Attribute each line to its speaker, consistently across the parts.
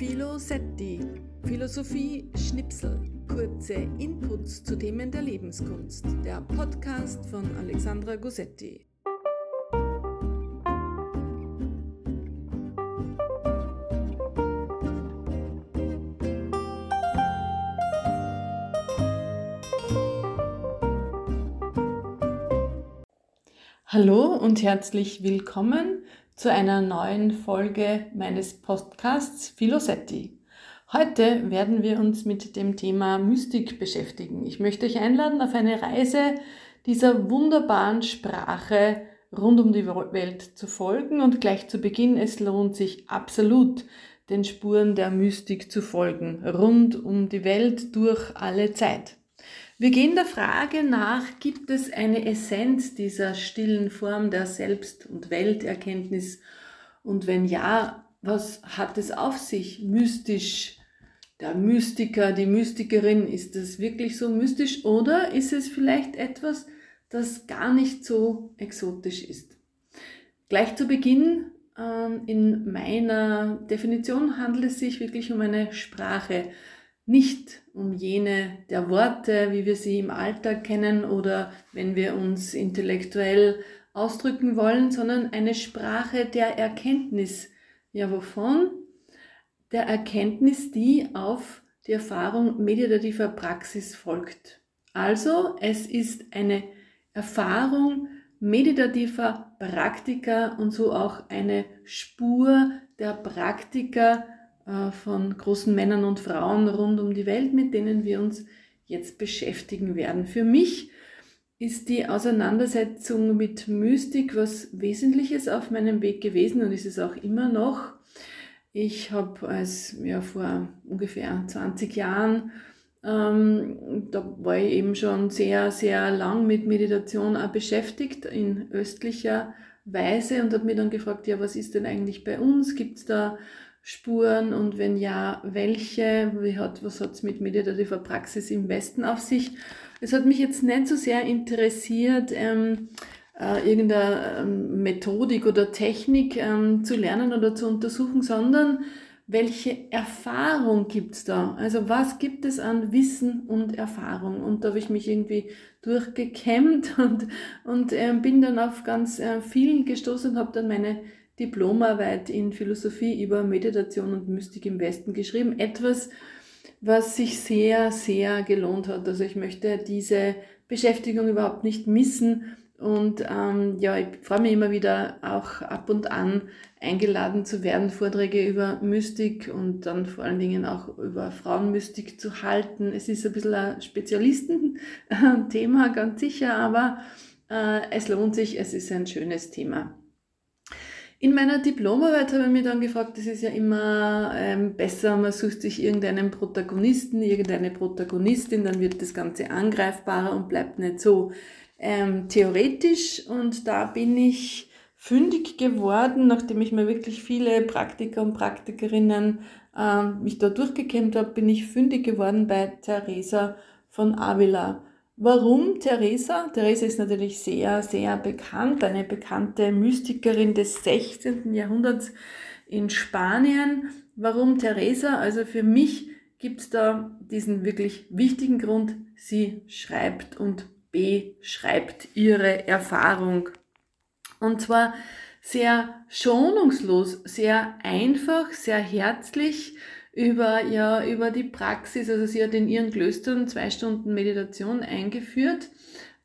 Speaker 1: Philosetti, Philosophie Schnipsel, kurze Inputs zu Themen der Lebenskunst, der Podcast von Alexandra Gossetti. Hallo und herzlich willkommen zu einer neuen Folge meines Podcasts Philosetti. Heute werden wir uns mit dem Thema Mystik beschäftigen. Ich möchte euch einladen auf eine Reise dieser wunderbaren Sprache rund um die Welt zu folgen und gleich zu Beginn, es lohnt sich absolut, den Spuren der Mystik zu folgen, rund um die Welt durch alle Zeit. Wir gehen der Frage nach, gibt es eine Essenz dieser stillen Form der Selbst- und Welterkenntnis? Und wenn ja, was hat es auf sich? Mystisch, der Mystiker, die Mystikerin, ist es wirklich so mystisch oder ist es vielleicht etwas, das gar nicht so exotisch ist? Gleich zu Beginn ähm, in meiner Definition handelt es sich wirklich um eine Sprache nicht um jene der Worte, wie wir sie im Alltag kennen oder wenn wir uns intellektuell ausdrücken wollen, sondern eine Sprache der Erkenntnis. Ja, wovon? Der Erkenntnis, die auf die Erfahrung meditativer Praxis folgt. Also, es ist eine Erfahrung meditativer Praktiker und so auch eine Spur der Praktiker, von großen Männern und Frauen rund um die Welt, mit denen wir uns jetzt beschäftigen werden. Für mich ist die Auseinandersetzung mit Mystik was Wesentliches auf meinem Weg gewesen und ist es auch immer noch. Ich habe als ja, vor ungefähr 20 Jahren, ähm, da war ich eben schon sehr, sehr lang mit Meditation auch beschäftigt in östlicher Weise und habe mir dann gefragt, ja, was ist denn eigentlich bei uns? Gibt es da Spuren und wenn ja, welche? Wie hat, was hat es mit meditativer Praxis im Westen auf sich? Es hat mich jetzt nicht so sehr interessiert, ähm, äh, irgendeine ähm, Methodik oder Technik ähm, zu lernen oder zu untersuchen, sondern welche Erfahrung gibt es da? Also was gibt es an Wissen und Erfahrung? Und da habe ich mich irgendwie durchgekämmt und, und äh, bin dann auf ganz äh, viel gestoßen und habe dann meine Diplomarbeit in Philosophie über Meditation und Mystik im Westen geschrieben. Etwas, was sich sehr, sehr gelohnt hat. Also ich möchte diese Beschäftigung überhaupt nicht missen. Und ähm, ja, ich freue mich immer wieder auch ab und an eingeladen zu werden, Vorträge über Mystik und dann vor allen Dingen auch über Frauenmystik zu halten. Es ist ein bisschen ein Spezialistenthema, ganz sicher, aber äh, es lohnt sich, es ist ein schönes Thema. In meiner Diplomarbeit habe ich mich dann gefragt, das ist ja immer ähm, besser, man sucht sich irgendeinen Protagonisten, irgendeine Protagonistin, dann wird das Ganze angreifbarer und bleibt nicht so ähm, theoretisch. Und da bin ich fündig geworden, nachdem ich mir wirklich viele Praktiker und Praktikerinnen ähm, mich da durchgekämmt habe, bin ich fündig geworden bei Theresa von Avila. Warum Teresa? Teresa ist natürlich sehr, sehr bekannt, eine bekannte Mystikerin des 16. Jahrhunderts in Spanien. Warum Teresa? Also für mich gibt es da diesen wirklich wichtigen Grund. Sie schreibt und beschreibt ihre Erfahrung. Und zwar sehr schonungslos, sehr einfach, sehr herzlich über, ja, über die Praxis. Also sie hat in ihren Klöstern zwei Stunden Meditation eingeführt.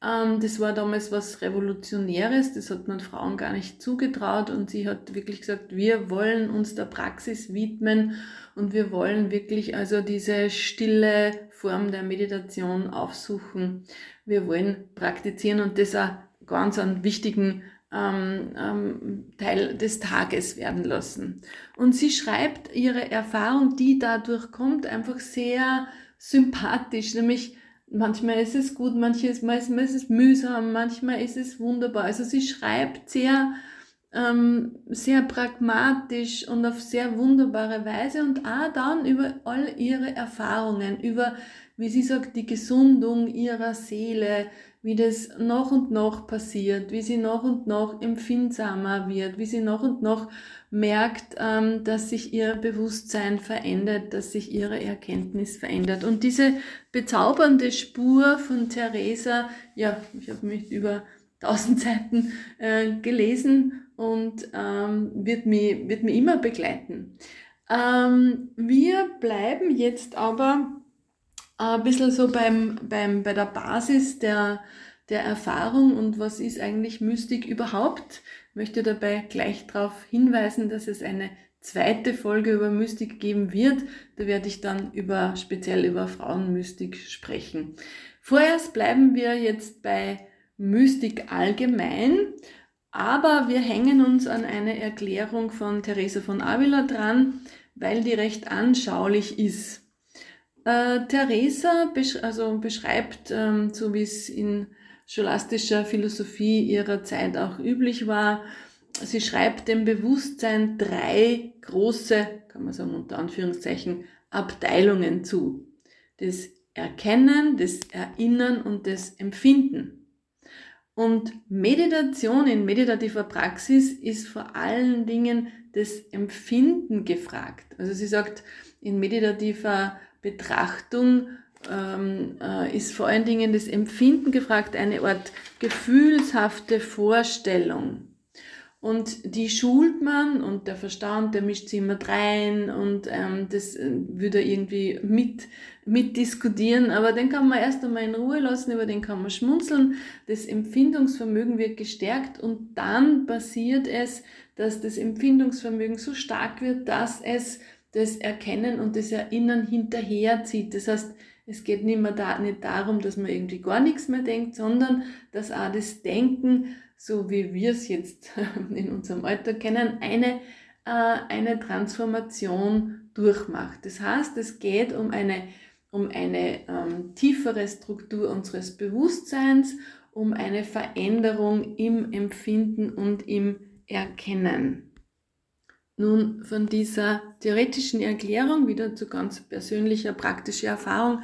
Speaker 1: Ähm, das war damals was Revolutionäres, das hat man Frauen gar nicht zugetraut und sie hat wirklich gesagt, wir wollen uns der Praxis widmen und wir wollen wirklich also diese stille Form der Meditation aufsuchen. Wir wollen praktizieren und das auch ganz einen wichtigen ähm, ähm, Teil des Tages werden lassen. Und sie schreibt ihre Erfahrung, die dadurch kommt, einfach sehr sympathisch, nämlich manchmal ist es gut, manchmal ist, es mühsam, manchmal ist es wunderbar. Also sie schreibt sehr ähm, sehr pragmatisch und auf sehr wunderbare Weise und auch dann über all ihre Erfahrungen, über, wie sie sagt, die Gesundung ihrer Seele, wie das noch und noch passiert, wie sie noch und noch empfindsamer wird, wie sie noch und noch merkt, ähm, dass sich ihr Bewusstsein verändert, dass sich ihre Erkenntnis verändert. Und diese bezaubernde Spur von Theresa, ja, ich habe mich über tausend Seiten äh, gelesen und ähm, wird, mich, wird mich immer begleiten. Ähm, wir bleiben jetzt aber ein bisschen so beim, beim, bei der Basis der, der Erfahrung und was ist eigentlich Mystik überhaupt. Ich möchte dabei gleich darauf hinweisen, dass es eine zweite Folge über Mystik geben wird. Da werde ich dann über, speziell über Frauenmystik sprechen. Vorerst bleiben wir jetzt bei Mystik allgemein aber wir hängen uns an eine Erklärung von Theresa von Avila dran, weil die recht anschaulich ist. Äh, Theresa besch also beschreibt, ähm, so wie es in scholastischer Philosophie ihrer Zeit auch üblich war, sie schreibt dem Bewusstsein drei große, kann man sagen unter Anführungszeichen, Abteilungen zu. Das Erkennen, das Erinnern und das Empfinden. Und Meditation in meditativer Praxis ist vor allen Dingen das Empfinden gefragt. Also sie sagt, in meditativer Betrachtung ähm, äh, ist vor allen Dingen das Empfinden gefragt, eine Art gefühlshafte Vorstellung. Und die schult man und der Verstand, der mischt sie immer rein und ähm, das äh, würde irgendwie mit, mit diskutieren. Aber den kann man erst einmal in Ruhe lassen, über den kann man schmunzeln. Das Empfindungsvermögen wird gestärkt und dann passiert es, dass das Empfindungsvermögen so stark wird, dass es das Erkennen und das Erinnern hinterherzieht. Das heißt, es geht nicht mehr da, nicht darum, dass man irgendwie gar nichts mehr denkt, sondern dass auch das Denken so wie wir es jetzt in unserem Alter kennen, eine, äh, eine Transformation durchmacht. Das heißt, es geht um eine, um eine ähm, tiefere Struktur unseres Bewusstseins, um eine Veränderung im Empfinden und im Erkennen. Nun, von dieser theoretischen Erklärung wieder zu ganz persönlicher, praktischer Erfahrung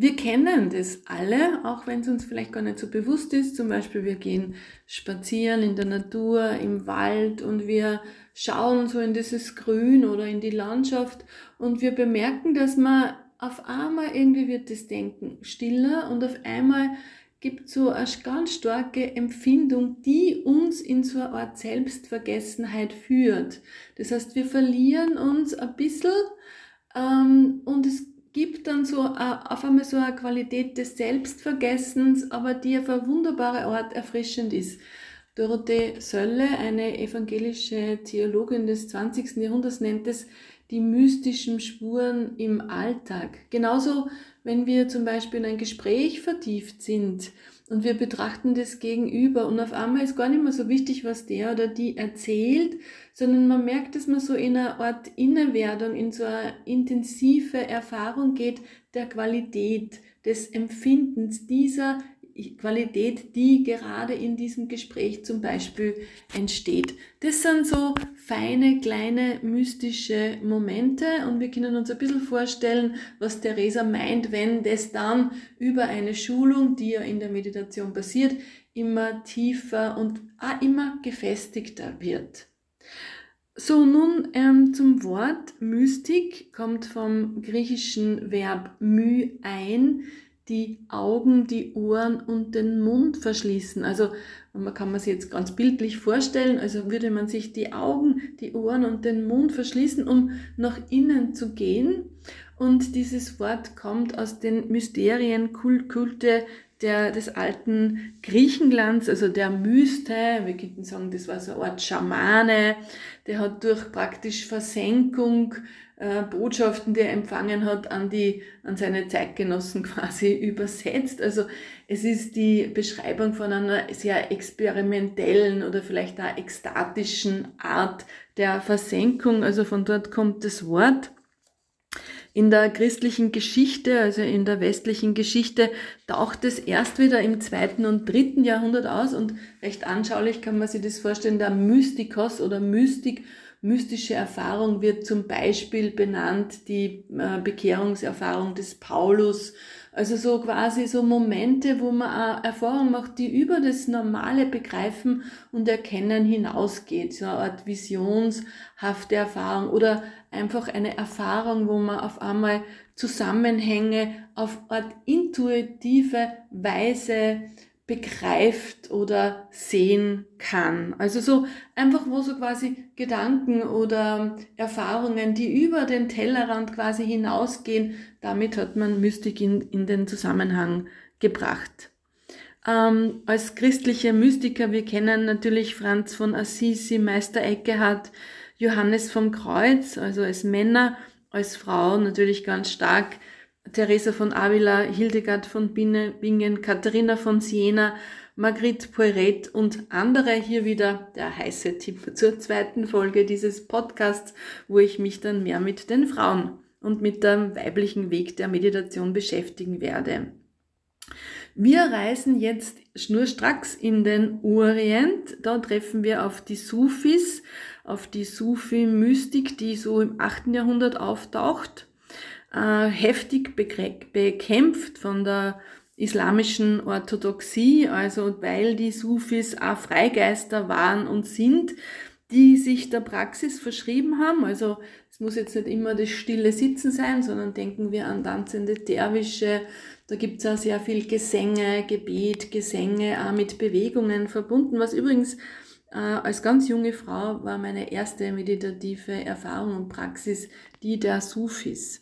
Speaker 1: wir kennen das alle, auch wenn es uns vielleicht gar nicht so bewusst ist. Zum Beispiel, wir gehen spazieren in der Natur, im Wald und wir schauen so in dieses Grün oder in die Landschaft und wir bemerken, dass man auf einmal irgendwie wird das Denken stiller und auf einmal gibt so eine ganz starke Empfindung, die uns in so eine Art Selbstvergessenheit führt. Das heißt, wir verlieren uns ein bisschen ähm, und es gibt dann so auf einmal so eine Qualität des Selbstvergessens, aber die auf eine wunderbare Art erfrischend ist. Dorothee Sölle, eine evangelische Theologin des 20. Jahrhunderts, nennt es die mystischen Spuren im Alltag. Genauso, wenn wir zum Beispiel in ein Gespräch vertieft sind und wir betrachten das Gegenüber und auf einmal ist gar nicht mehr so wichtig, was der oder die erzählt, sondern man merkt, dass man so in einer Art Innewerdung, in so eine intensive Erfahrung geht der Qualität, des Empfindens dieser Qualität, die gerade in diesem Gespräch zum Beispiel entsteht. Das sind so feine, kleine, mystische Momente und wir können uns ein bisschen vorstellen, was Theresa meint, wenn das dann über eine Schulung, die ja in der Meditation passiert, immer tiefer und auch immer gefestigter wird. So, nun ähm, zum Wort Mystik kommt vom griechischen Verb my ein, die Augen, die Ohren und den Mund verschließen. Also man kann man sich jetzt ganz bildlich vorstellen, also würde man sich die Augen, die Ohren und den Mund verschließen, um nach innen zu gehen. Und dieses Wort kommt aus den Mysterien, Kulte der, des alten Griechenlands, also der Myste, wir könnten sagen, das war so eine Art Schamane, der hat durch praktisch Versenkung äh, Botschaften, die er empfangen hat, an, die, an seine Zeitgenossen quasi übersetzt. Also es ist die Beschreibung von einer sehr experimentellen oder vielleicht auch ekstatischen Art der Versenkung. Also von dort kommt das Wort. In der christlichen Geschichte, also in der westlichen Geschichte, taucht es erst wieder im zweiten und dritten Jahrhundert aus und recht anschaulich kann man sich das vorstellen, der Mystikos oder Mystik, mystische Erfahrung wird zum Beispiel benannt, die äh, Bekehrungserfahrung des Paulus, also so quasi so Momente, wo man eine Erfahrung macht, die über das normale Begreifen und Erkennen hinausgeht. So eine Art visionshafte Erfahrung oder einfach eine Erfahrung, wo man auf einmal Zusammenhänge auf Art intuitive Weise begreift oder sehen kann. Also so einfach, wo so quasi Gedanken oder Erfahrungen, die über den Tellerrand quasi hinausgehen, damit hat man Mystik in, in den Zusammenhang gebracht. Ähm, als christliche Mystiker, wir kennen natürlich Franz von Assisi, Meister Eckehart, Johannes vom Kreuz, also als Männer, als Frau natürlich ganz stark Teresa von Avila, Hildegard von Bingen, Katharina von Siena, Margrit Poiret und andere. Hier wieder der heiße Tipp zur zweiten Folge dieses Podcasts, wo ich mich dann mehr mit den Frauen und mit dem weiblichen Weg der Meditation beschäftigen werde. Wir reisen jetzt schnurstracks in den Orient. Da treffen wir auf die Sufis, auf die Sufi-Mystik, die so im 8. Jahrhundert auftaucht äh, heftig bekämpft von der islamischen Orthodoxie, also weil die Sufis auch Freigeister waren und sind, die sich der Praxis verschrieben haben. Also es muss jetzt nicht immer das stille Sitzen sein, sondern denken wir an tanzende Derwische. Da gibt es auch sehr viel Gesänge, Gebet, Gesänge, auch mit Bewegungen verbunden, was übrigens äh, als ganz junge Frau war meine erste meditative Erfahrung und Praxis die der Sufis.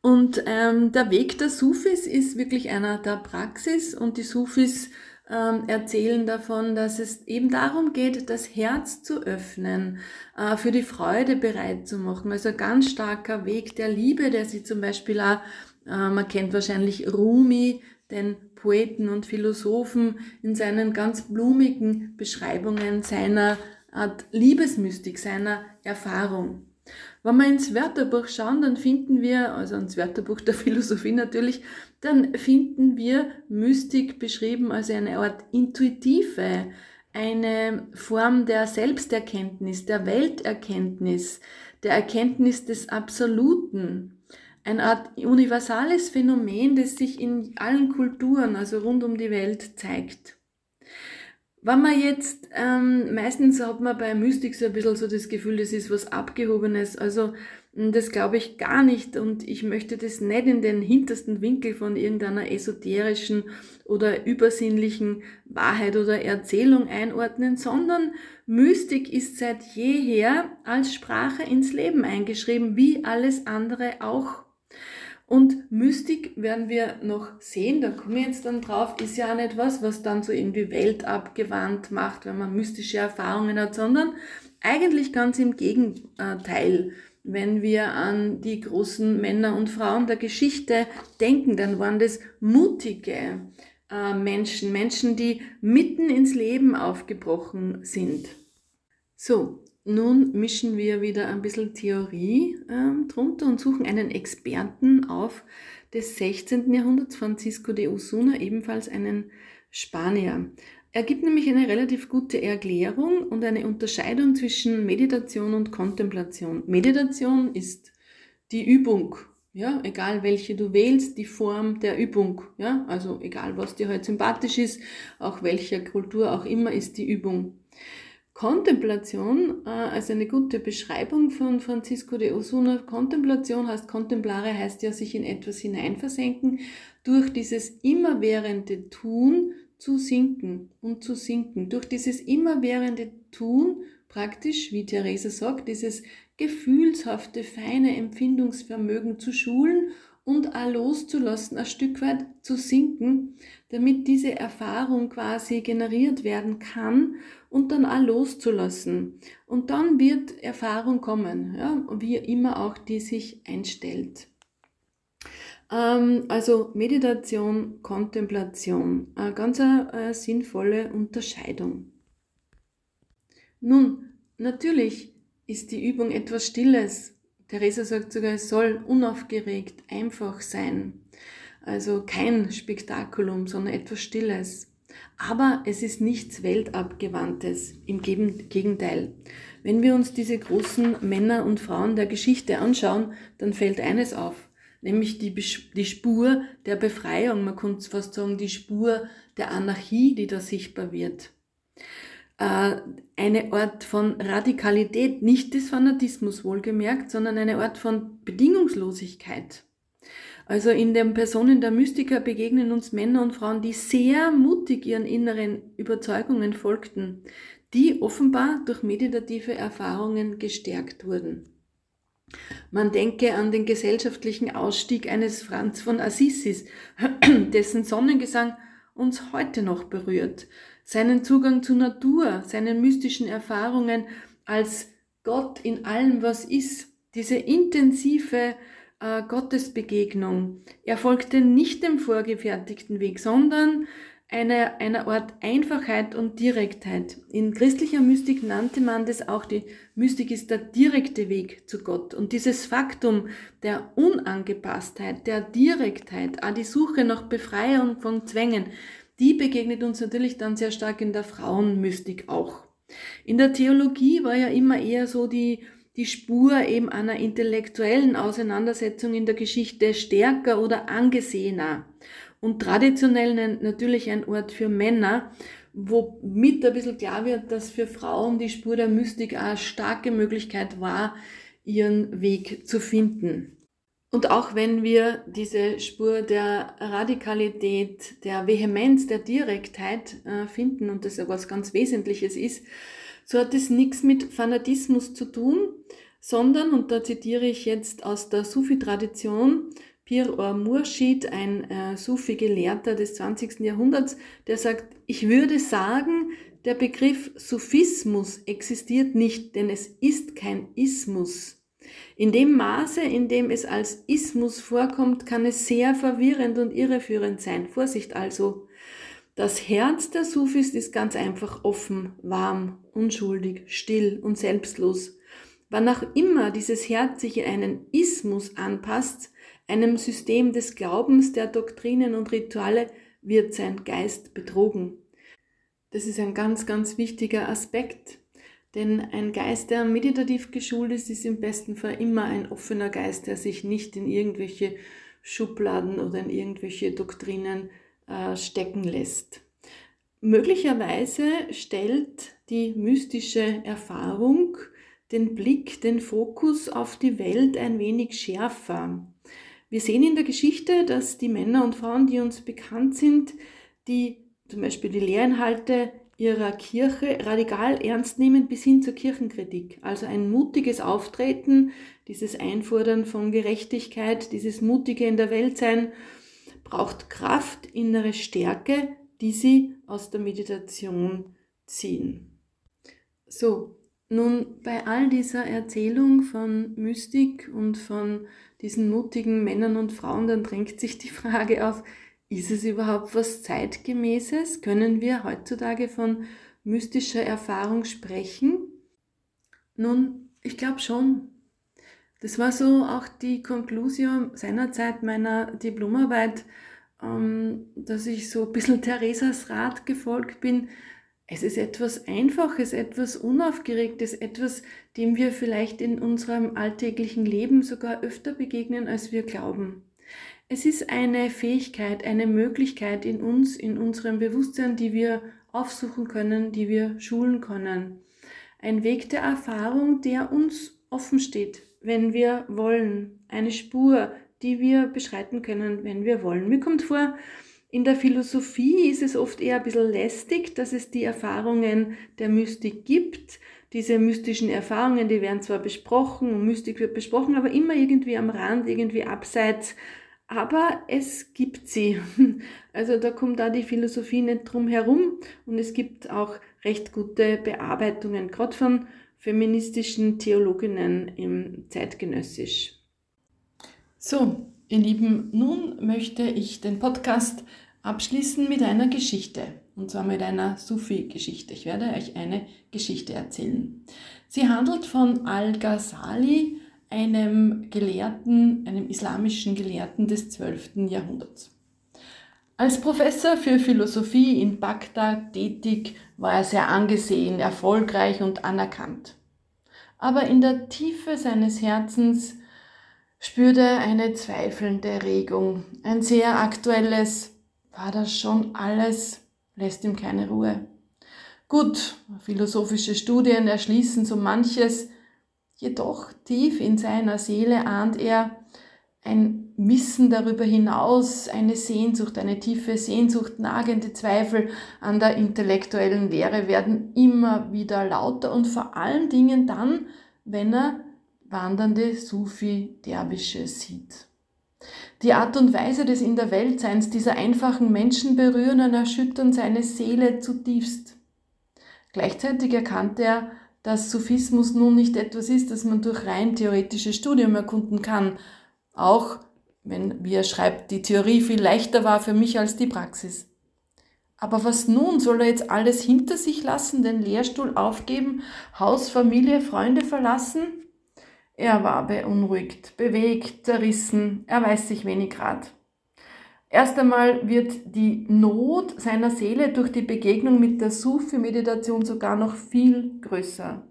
Speaker 1: Und ähm, der Weg der Sufis ist wirklich einer der Praxis und die Sufis ähm, erzählen davon, dass es eben darum geht, das Herz zu öffnen, äh, für die Freude bereit zu machen. Also ein ganz starker Weg der Liebe, der sie zum Beispiel auch, äh, man kennt wahrscheinlich Rumi, den Poeten und Philosophen, in seinen ganz blumigen Beschreibungen seiner Art Liebesmystik, seiner Erfahrung. Wenn wir ins Wörterbuch schauen, dann finden wir, also ins Wörterbuch der Philosophie natürlich, dann finden wir Mystik beschrieben als eine Art intuitive, eine Form der Selbsterkenntnis, der Welterkenntnis, der Erkenntnis des Absoluten. Eine Art universales Phänomen, das sich in allen Kulturen, also rund um die Welt, zeigt. Wenn man jetzt, ähm, meistens hat man bei Mystik so ein bisschen so das Gefühl, das ist was Abgehobenes. Also hm, das glaube ich gar nicht und ich möchte das nicht in den hintersten Winkel von irgendeiner esoterischen oder übersinnlichen Wahrheit oder Erzählung einordnen, sondern Mystik ist seit jeher als Sprache ins Leben eingeschrieben, wie alles andere auch. Und Mystik werden wir noch sehen, da komme ich jetzt dann drauf, ist ja auch nicht was, was dann so irgendwie weltabgewandt macht, wenn man mystische Erfahrungen hat, sondern eigentlich ganz im Gegenteil. Wenn wir an die großen Männer und Frauen der Geschichte denken, dann waren das mutige äh, Menschen, Menschen, die mitten ins Leben aufgebrochen sind. So, nun mischen wir wieder ein bisschen Theorie äh, drunter und suchen einen Experten auf des 16. Jahrhunderts, Francisco de Osuna, ebenfalls einen Spanier. Er gibt nämlich eine relativ gute Erklärung und eine Unterscheidung zwischen Meditation und Kontemplation. Meditation ist die Übung, ja, egal welche du wählst, die Form der Übung, ja, also egal was dir heute halt sympathisch ist, auch welcher Kultur auch immer ist die Übung. Kontemplation, äh, also eine gute Beschreibung von Francisco de Osuna. Kontemplation heißt, kontemplare heißt ja sich in etwas hineinversenken, durch dieses immerwährende Tun zu sinken und zu sinken. Durch dieses immerwährende Tun, praktisch, wie Theresa sagt, dieses gefühlshafte, feine Empfindungsvermögen zu schulen und auch loszulassen, ein Stück weit zu sinken, damit diese Erfahrung quasi generiert werden kann und dann auch loszulassen. Und dann wird Erfahrung kommen, ja, wie immer auch die sich einstellt. Ähm, also Meditation, Kontemplation, eine ganz eine, sinnvolle Unterscheidung. Nun, natürlich ist die Übung etwas Stilles, Theresa sagt sogar, es soll unaufgeregt, einfach sein. Also kein Spektakulum, sondern etwas Stilles. Aber es ist nichts Weltabgewandtes. Im Gegenteil. Wenn wir uns diese großen Männer und Frauen der Geschichte anschauen, dann fällt eines auf, nämlich die, die Spur der Befreiung, man könnte fast sagen, die Spur der Anarchie, die da sichtbar wird. Äh, eine Art von Radikalität, nicht des Fanatismus wohlgemerkt, sondern eine Art von Bedingungslosigkeit. Also in den Personen der Mystiker begegnen uns Männer und Frauen, die sehr mutig ihren inneren Überzeugungen folgten, die offenbar durch meditative Erfahrungen gestärkt wurden. Man denke an den gesellschaftlichen Ausstieg eines Franz von Assisis, dessen Sonnengesang uns heute noch berührt, seinen Zugang zur Natur, seinen mystischen Erfahrungen als Gott in allem, was ist, diese intensive äh, Gottesbegegnung. Er folgte nicht dem vorgefertigten Weg, sondern einer, einer Art Einfachheit und Direktheit. In christlicher Mystik nannte man das auch, die Mystik ist der direkte Weg zu Gott. Und dieses Faktum der Unangepasstheit, der Direktheit, auch die Suche nach Befreiung von Zwängen, die begegnet uns natürlich dann sehr stark in der Frauenmystik auch. In der Theologie war ja immer eher so die die Spur eben einer intellektuellen Auseinandersetzung in der Geschichte stärker oder angesehener. Und traditionell natürlich ein Ort für Männer, womit ein bisschen klar wird, dass für Frauen die Spur der Mystik eine starke Möglichkeit war, ihren Weg zu finden. Und auch wenn wir diese Spur der Radikalität, der Vehemenz, der Direktheit äh, finden und das ja was ganz Wesentliches ist, so hat es nichts mit Fanatismus zu tun, sondern, und da zitiere ich jetzt aus der Sufi-Tradition, Pir or Murshid, ein äh, Sufi-Gelehrter des 20. Jahrhunderts, der sagt, ich würde sagen, der Begriff Sufismus existiert nicht, denn es ist kein Ismus. In dem Maße, in dem es als Ismus vorkommt, kann es sehr verwirrend und irreführend sein. Vorsicht also. Das Herz der Sufis ist ganz einfach offen, warm, unschuldig, still und selbstlos. Wann auch immer dieses Herz sich in einen Ismus anpasst, einem System des Glaubens, der Doktrinen und Rituale, wird sein Geist betrogen. Das ist ein ganz, ganz wichtiger Aspekt, denn ein Geist, der meditativ geschult ist, ist im besten Fall immer ein offener Geist, der sich nicht in irgendwelche Schubladen oder in irgendwelche Doktrinen äh, stecken lässt. Möglicherweise stellt die mystische Erfahrung den Blick, den Fokus auf die Welt ein wenig schärfer. Wir sehen in der Geschichte, dass die Männer und Frauen, die uns bekannt sind, die zum Beispiel die Lehrinhalte ihrer Kirche radikal ernst nehmen bis hin zur Kirchenkritik. Also ein mutiges Auftreten, dieses Einfordern von Gerechtigkeit, dieses mutige in der Welt sein braucht Kraft, innere Stärke, die sie aus der Meditation ziehen. So, nun bei all dieser Erzählung von Mystik und von diesen mutigen Männern und Frauen, dann drängt sich die Frage auf, ist es überhaupt was zeitgemäßes? Können wir heutzutage von mystischer Erfahrung sprechen? Nun, ich glaube schon. Das war so auch die Konklusion seinerzeit meiner Diplomarbeit, ähm, dass ich so ein bisschen Theresas Rat gefolgt bin. Es ist etwas Einfaches, etwas Unaufgeregtes, etwas, dem wir vielleicht in unserem alltäglichen Leben sogar öfter begegnen, als wir glauben. Es ist eine Fähigkeit, eine Möglichkeit in uns, in unserem Bewusstsein, die wir aufsuchen können, die wir schulen können. Ein Weg der Erfahrung, der uns offen steht, wenn wir wollen. Eine Spur, die wir beschreiten können, wenn wir wollen. Mir kommt vor, in der Philosophie ist es oft eher ein bisschen lästig, dass es die Erfahrungen der Mystik gibt. Diese mystischen Erfahrungen, die werden zwar besprochen und Mystik wird besprochen, aber immer irgendwie am Rand, irgendwie abseits. Aber es gibt sie. Also da kommt da die Philosophie nicht drum herum und es gibt auch recht gute Bearbeitungen, gerade von feministischen Theologinnen im Zeitgenössisch. So, ihr Lieben, nun möchte ich den Podcast abschließen mit einer Geschichte. Und zwar mit einer Sufi-Geschichte. Ich werde euch eine Geschichte erzählen. Sie handelt von Al-Ghazali, einem Gelehrten, einem islamischen Gelehrten des 12. Jahrhunderts. Als Professor für Philosophie in Bagdad tätig war er sehr angesehen, erfolgreich und anerkannt. Aber in der Tiefe seines Herzens spürte er eine zweifelnde Regung. Ein sehr aktuelles, war das schon alles, lässt ihm keine Ruhe. Gut, philosophische Studien erschließen so manches, jedoch tief in seiner Seele ahnt er ein Wissen darüber hinaus, eine Sehnsucht, eine tiefe Sehnsucht, nagende Zweifel an der intellektuellen Lehre werden immer wieder lauter und vor allen Dingen dann, wenn er wandernde Sufi-Derwische sieht. Die Art und Weise des In der Weltseins dieser einfachen Menschen berühren und erschüttern seine Seele zutiefst. Gleichzeitig erkannte er, dass Sufismus nun nicht etwas ist, das man durch rein theoretisches Studium erkunden kann, auch wenn, wie er schreibt, die Theorie viel leichter war für mich als die Praxis. Aber was nun? Soll er jetzt alles hinter sich lassen, den Lehrstuhl aufgeben, Haus, Familie, Freunde verlassen? Er war beunruhigt, bewegt, zerrissen, er weiß sich wenig Rat. Erst einmal wird die Not seiner Seele durch die Begegnung mit der Sufi-Meditation sogar noch viel größer.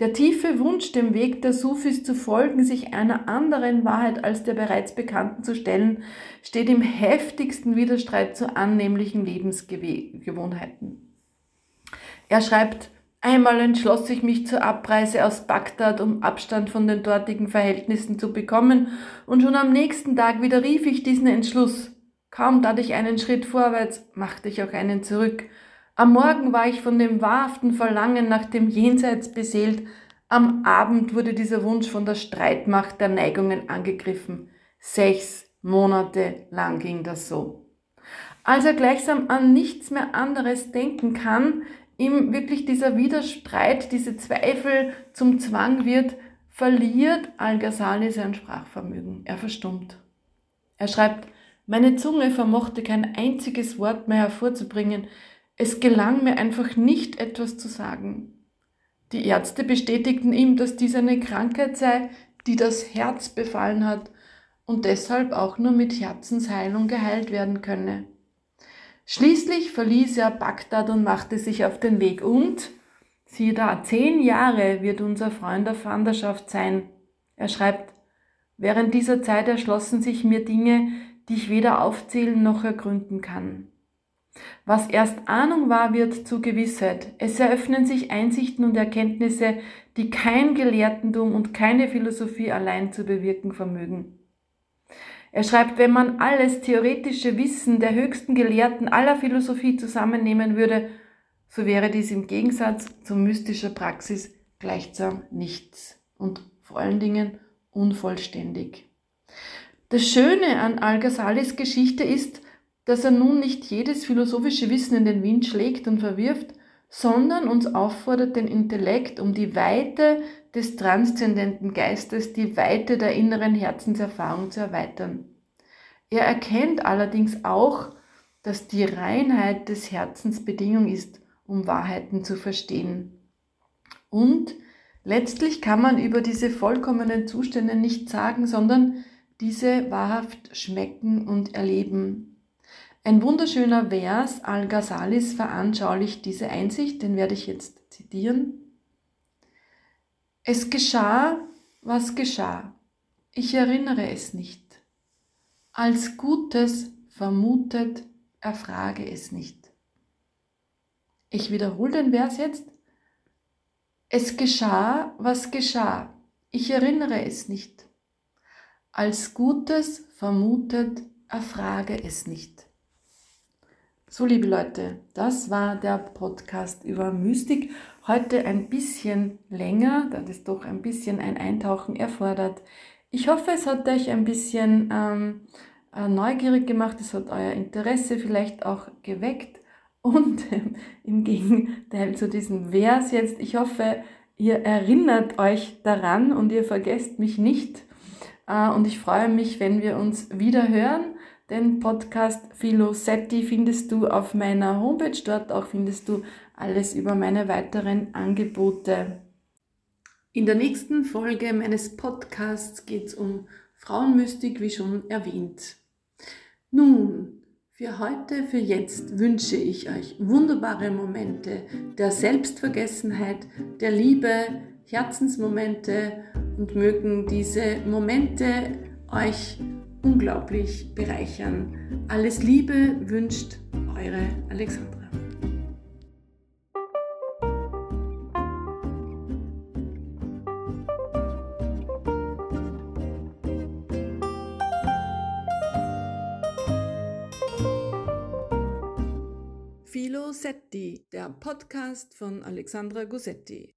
Speaker 1: Der tiefe Wunsch, dem Weg der Sufis zu folgen, sich einer anderen Wahrheit als der bereits bekannten zu stellen, steht im heftigsten Widerstreit zu annehmlichen Lebensgewohnheiten. Er schreibt, Einmal entschloss ich mich zur Abreise aus Bagdad, um Abstand von den dortigen Verhältnissen zu bekommen, und schon am nächsten Tag widerrief ich diesen Entschluss. Kaum tat ich einen Schritt vorwärts, machte ich auch einen zurück. Am Morgen war ich von dem wahrhaften Verlangen nach dem Jenseits beseelt, am Abend wurde dieser Wunsch von der Streitmacht der Neigungen angegriffen. Sechs Monate lang ging das so. Als er gleichsam an nichts mehr anderes denken kann, ihm wirklich dieser Widerstreit, diese Zweifel zum Zwang wird, verliert Al-Ghazali sein Sprachvermögen. Er verstummt. Er schreibt, meine Zunge vermochte kein einziges Wort mehr hervorzubringen. Es gelang mir einfach nicht etwas zu sagen. Die Ärzte bestätigten ihm, dass dies eine Krankheit sei, die das Herz befallen hat und deshalb auch nur mit Herzensheilung geheilt werden könne. Schließlich verließ er Bagdad und machte sich auf den Weg und, siehe da, zehn Jahre wird unser Freund auf Wanderschaft sein. Er schreibt, während dieser Zeit erschlossen sich mir Dinge, die ich weder aufzählen noch ergründen kann. Was erst Ahnung war, wird zu Gewissheit. Es eröffnen sich Einsichten und Erkenntnisse, die kein Gelehrtentum und keine Philosophie allein zu bewirken vermögen. Er schreibt, wenn man alles theoretische Wissen der höchsten Gelehrten aller Philosophie zusammennehmen würde, so wäre dies im Gegensatz zu mystischer Praxis gleichsam nichts und vor allen Dingen unvollständig. Das Schöne an Al-Ghazalis Geschichte ist, dass er nun nicht jedes philosophische Wissen in den Wind schlägt und verwirft, sondern uns auffordert, den Intellekt um die Weite des transzendenten Geistes, die Weite der inneren Herzenserfahrung zu erweitern. Er erkennt allerdings auch, dass die Reinheit des Herzens Bedingung ist, um Wahrheiten zu verstehen. Und letztlich kann man über diese vollkommenen Zustände nicht sagen, sondern diese wahrhaft schmecken und erleben. Ein wunderschöner Vers Al-Ghazalis veranschaulicht diese Einsicht, den werde ich jetzt zitieren. Es geschah, was geschah. Ich erinnere es nicht. Als Gutes vermutet, erfrage es nicht. Ich wiederhole den Vers jetzt. Es geschah, was geschah. Ich erinnere es nicht. Als Gutes vermutet, erfrage es nicht. So, liebe Leute, das war der Podcast über Mystik. Heute ein bisschen länger, da das doch ein bisschen ein Eintauchen erfordert. Ich hoffe, es hat euch ein bisschen ähm, äh, neugierig gemacht, es hat euer Interesse vielleicht auch geweckt. Und ähm, im Gegenteil zu diesem Vers jetzt, ich hoffe, ihr erinnert euch daran und ihr vergesst mich nicht. Äh, und ich freue mich, wenn wir uns wieder hören. Den Podcast Philosetti findest du auf meiner Homepage. Dort auch findest du alles über meine weiteren Angebote. In der nächsten Folge meines Podcasts geht es um Frauenmystik, wie schon erwähnt. Nun, für heute, für jetzt wünsche ich euch wunderbare Momente der Selbstvergessenheit, der Liebe, Herzensmomente und mögen diese Momente euch unglaublich bereichern. Alles Liebe wünscht eure Alexandra. Filosetti, der Podcast von Alexandra Gossetti.